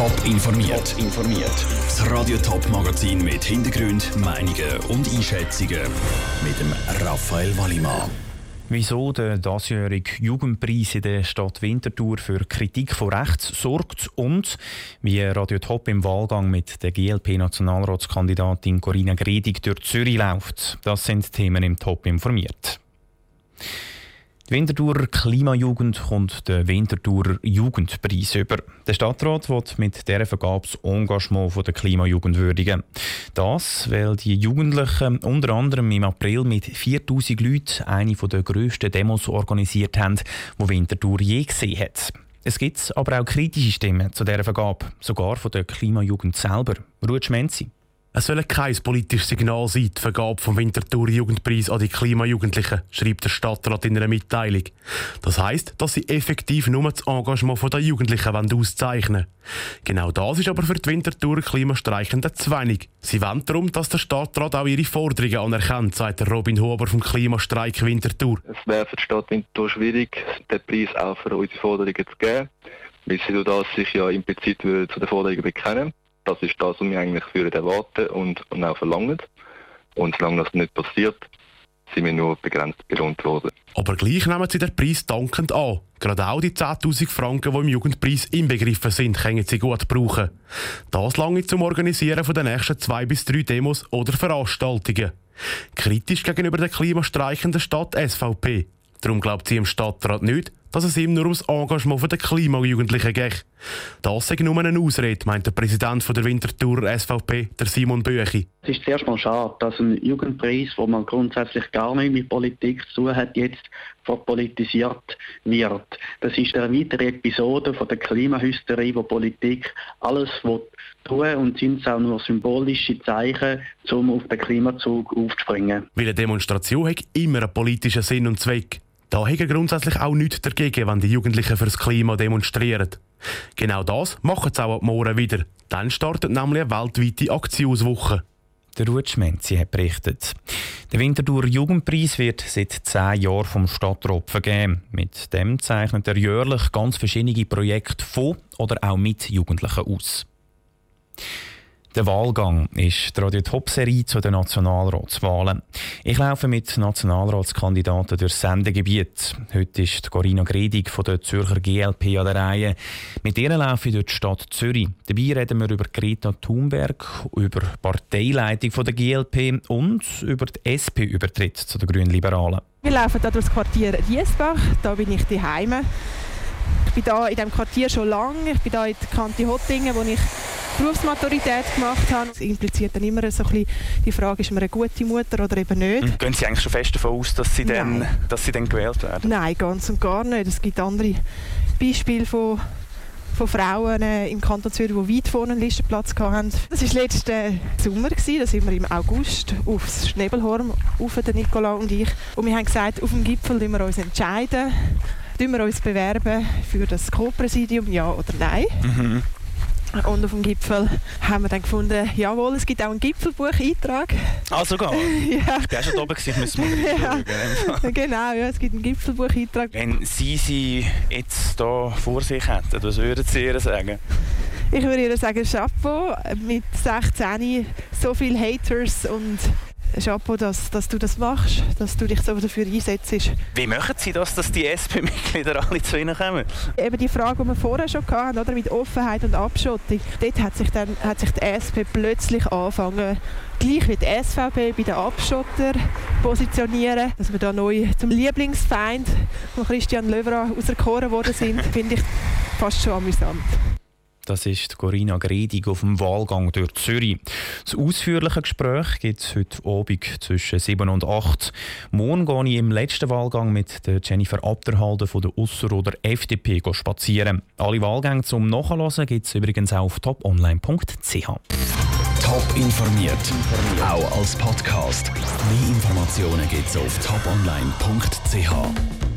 Top informiert. informiert. Das Radio Top Magazin mit Hintergrund, Meinungen und Einschätzungen mit dem Raphael Wallimann. Wieso der diesjährige Jugendpreis in der Stadt Winterthur für Kritik von rechts sorgt und wie Radio Top im Wahlgang mit der GLP-Nationalratskandidatin Corinna Gredig durch Zürich läuft. Das sind Themen im Top informiert. Die Winterthurer Klimajugend kommt den Winterthurer Jugendpreis über. Der Stadtrat wird mit dieser Vergabe das Engagement der Klimajugend würdigen. Das, weil die Jugendlichen unter anderem im April mit 4000 Leuten eine der grössten Demos organisiert haben, die Winterthur je gesehen hat. Es gibt aber auch kritische Stimmen zu dieser Vergabe, sogar von der Klimajugend selber. Ruth Schmenzi. Es soll kein politisches Signal sein, die Vergabe vom Winterthur Jugendpreis an die Klimajugendlichen, schreibt der Stadtrat in einer Mitteilung. Das heisst, dass sie effektiv nur das Engagement der Jugendlichen auszeichnen wollen. Genau das ist aber für die Winterthur Klimastreichenden zu wenig. Sie wollen darum, dass der Stadtrat auch ihre Forderungen anerkennt, sagt Robin Huber vom Klimastreik Winterthur. Es wäre für die Stadt Winterthur schwierig, den Preis auch für unsere Forderungen zu geben, weil sie sich ja implizit zu den Forderungen bekennen. Das ist das, was wir eigentlich für erwarten und, und auch verlangen. Und solange das nicht passiert, sind wir nur begrenzt belohnt worden. Aber gleich nehmen sie den Preis dankend an. Gerade auch die 10.000 Franken, die im Jugendpreis inbegriffen sind, können sie gut brauchen. Das lange zum Organisieren von den nächsten zwei bis drei Demos oder Veranstaltungen. Kritisch gegenüber der klimastreichenden Stadt SVP. Darum glaubt sie im Stadtrat nicht, dass es ihm nur ums Engagement der Klimajugendlichen geht. Das ist nur eine Ausrede, meint der Präsident der Winterthur SVP, der Simon Büchi. Es ist zuerst mal schade, dass ein Jugendpreis, wo man grundsätzlich gar nicht mit Politik zu tun hat, jetzt verpolitisiert wird. Das ist eine weitere Episode von der Klimahysterie, wo Politik alles tun und sind es auch nur symbolische Zeichen, um auf den Klimazug aufzuspringen. Weil eine Demonstration hat immer einen politischen Sinn und Zweck. Da hätte grundsätzlich auch nichts dagegen, wenn die Jugendlichen fürs Klima demonstrieren. Genau das machen sie auch ab morgen wieder. Dann startet nämlich eine weltweite Aktionswoche. Der Ruth Schmenzi hat berichtet. Der Winterthur Jugendpreis wird seit zehn Jahren vom Stadtrat vergeben. Mit dem zeichnet er jährlich ganz verschiedene Projekte von oder auch mit Jugendlichen aus. Der Wahlgang ist die Radio Top Serie zu den Nationalratswahlen. Ich laufe mit Nationalratskandidaten durchs Sendegebiet. Heute ist Corinna Gredig von der Zürcher GLP an der Reihe. Mit ihr laufe ich durch die Stadt Zürich. Dabei reden wir über Greta Thunberg, über die Parteileitung der GLP und über die SP-Übertritt zu den Grünen Liberalen. Wir laufen hier durch das Quartier Riesbach. Da bin ich daheim. Ich bin hier in diesem Quartier schon lange. Ich bin hier in der Kante Hottingen, wo ich Berufsmaturität gemacht habe. Das impliziert dann immer so ein bisschen die Frage, ist man eine gute Mutter oder eben nicht. Mhm. Gehen Sie eigentlich schon fest davon aus, dass Sie, dann, dass Sie dann gewählt werden? Nein, ganz und gar nicht. Es gibt andere Beispiele von von Frauen äh, im Kanton Zürich, die weit vorne einen Listenplatz hatten. Das war letzten Sommer, da sind wir im August aufs Schnebelhorn, auf den Nikola und ich. Und wir haben gesagt, auf dem Gipfel wir uns entscheiden, wir uns bewerben für das Co-Präsidium, ja oder nein. Mhm. Und auf dem Gipfel haben wir dann gefunden, jawohl, es gibt auch einen Gipfelbucheintrag. Ah, sogar? ja. Ich war schon oben, ich müssen wir ja. Genau, ja, es gibt einen Gipfelbucheintrag. Wenn Sie sie jetzt hier vor sich hätten, was würden Sie ihr sagen? Ich würde ihr sagen, Chapeau, mit 16 so viele Haters und Chapeau, dass, dass du das machst, dass du dich so dafür einsetzt. Wie machen Sie das, dass die SP-Mitglieder alle zu Ihnen kommen? Eben die Frage, die wir vorher schon hatten, oder, mit Offenheit und Abschottung, dort hat sich, dann, hat sich die SP plötzlich angefangen, gleich wie die SVP bei den Abschotter positionieren, dass wir da neu zum Lieblingsfeind von Christian Löwra auserkoren worden sind, finde ich fast schon amüsant. Das ist Corinna Gredig auf dem Wahlgang durch Zürich. Das ausführliche Gespräch gibt es heute Abend zwischen 7 und 8. Morgen gehe ich im letzten Wahlgang mit Jennifer Abderhalde von der Ausserrhoder FDP spazieren. Alle Wahlgänge zum Nachlesen gibt es übrigens auch auf toponline.ch. Top informiert, auch als Podcast. Mehr Informationen gibt es auf toponline.ch.